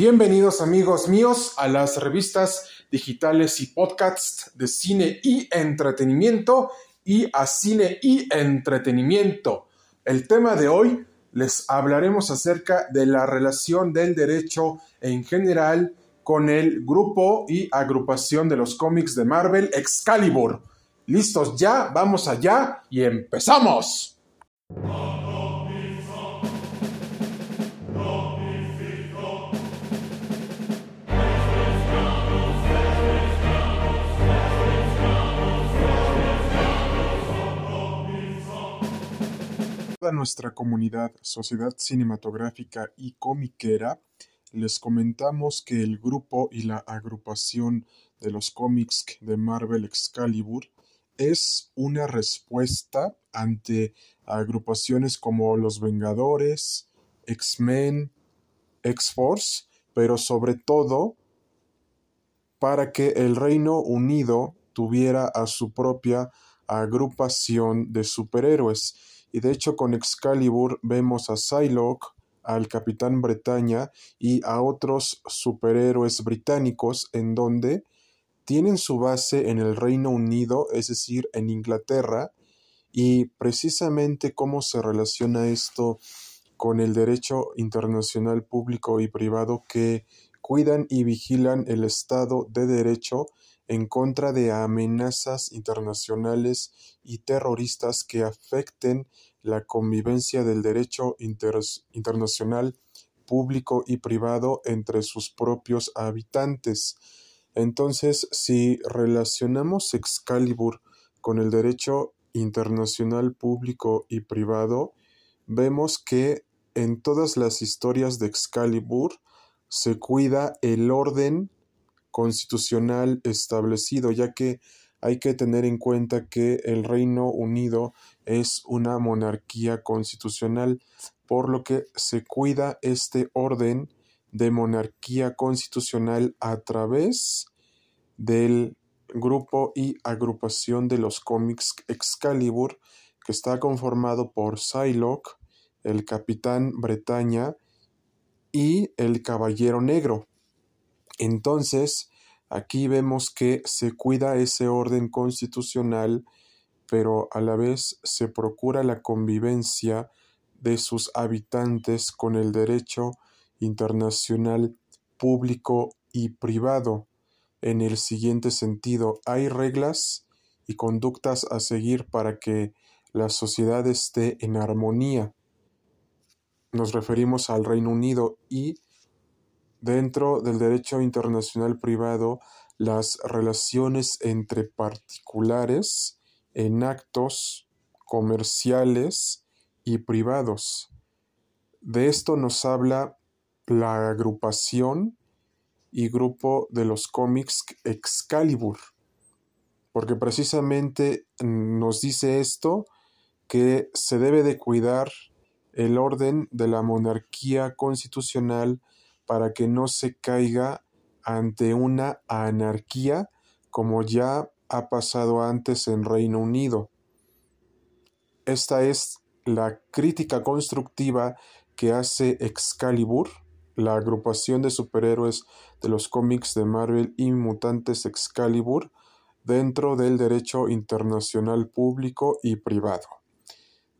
Bienvenidos amigos míos a las revistas digitales y podcasts de cine y entretenimiento y a cine y entretenimiento. El tema de hoy les hablaremos acerca de la relación del derecho en general con el grupo y agrupación de los cómics de Marvel Excalibur. ¿Listos ya? Vamos allá y empezamos. Nuestra comunidad, sociedad cinematográfica y comiquera, les comentamos que el grupo y la agrupación de los cómics de Marvel Excalibur es una respuesta ante agrupaciones como Los Vengadores, X-Men, X-Force, pero sobre todo para que el Reino Unido tuviera a su propia agrupación de superhéroes y de hecho con Excalibur vemos a Psylocke, al Capitán Bretaña y a otros superhéroes británicos en donde tienen su base en el Reino Unido, es decir, en Inglaterra, y precisamente cómo se relaciona esto con el derecho internacional público y privado que cuidan y vigilan el Estado de Derecho en contra de amenazas internacionales y terroristas que afecten la convivencia del derecho internacional público y privado entre sus propios habitantes. Entonces, si relacionamos Excalibur con el derecho internacional público y privado, vemos que en todas las historias de Excalibur se cuida el orden constitucional establecido, ya que hay que tener en cuenta que el Reino Unido es una monarquía constitucional, por lo que se cuida este orden de monarquía constitucional a través del grupo y agrupación de los cómics Excalibur, que está conformado por Psylocke, el Capitán Bretaña y el Caballero Negro. Entonces, aquí vemos que se cuida ese orden constitucional, pero a la vez se procura la convivencia de sus habitantes con el derecho internacional público y privado. En el siguiente sentido, hay reglas y conductas a seguir para que la sociedad esté en armonía. Nos referimos al Reino Unido y Dentro del derecho internacional privado, las relaciones entre particulares en actos comerciales y privados. De esto nos habla la agrupación y grupo de los cómics Excalibur, porque precisamente nos dice esto que se debe de cuidar el orden de la monarquía constitucional para que no se caiga ante una anarquía como ya ha pasado antes en Reino Unido. Esta es la crítica constructiva que hace Excalibur, la agrupación de superhéroes de los cómics de Marvel y mutantes Excalibur, dentro del derecho internacional público y privado.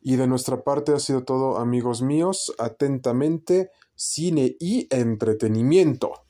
Y de nuestra parte ha sido todo, amigos míos. Atentamente, cine y entretenimiento.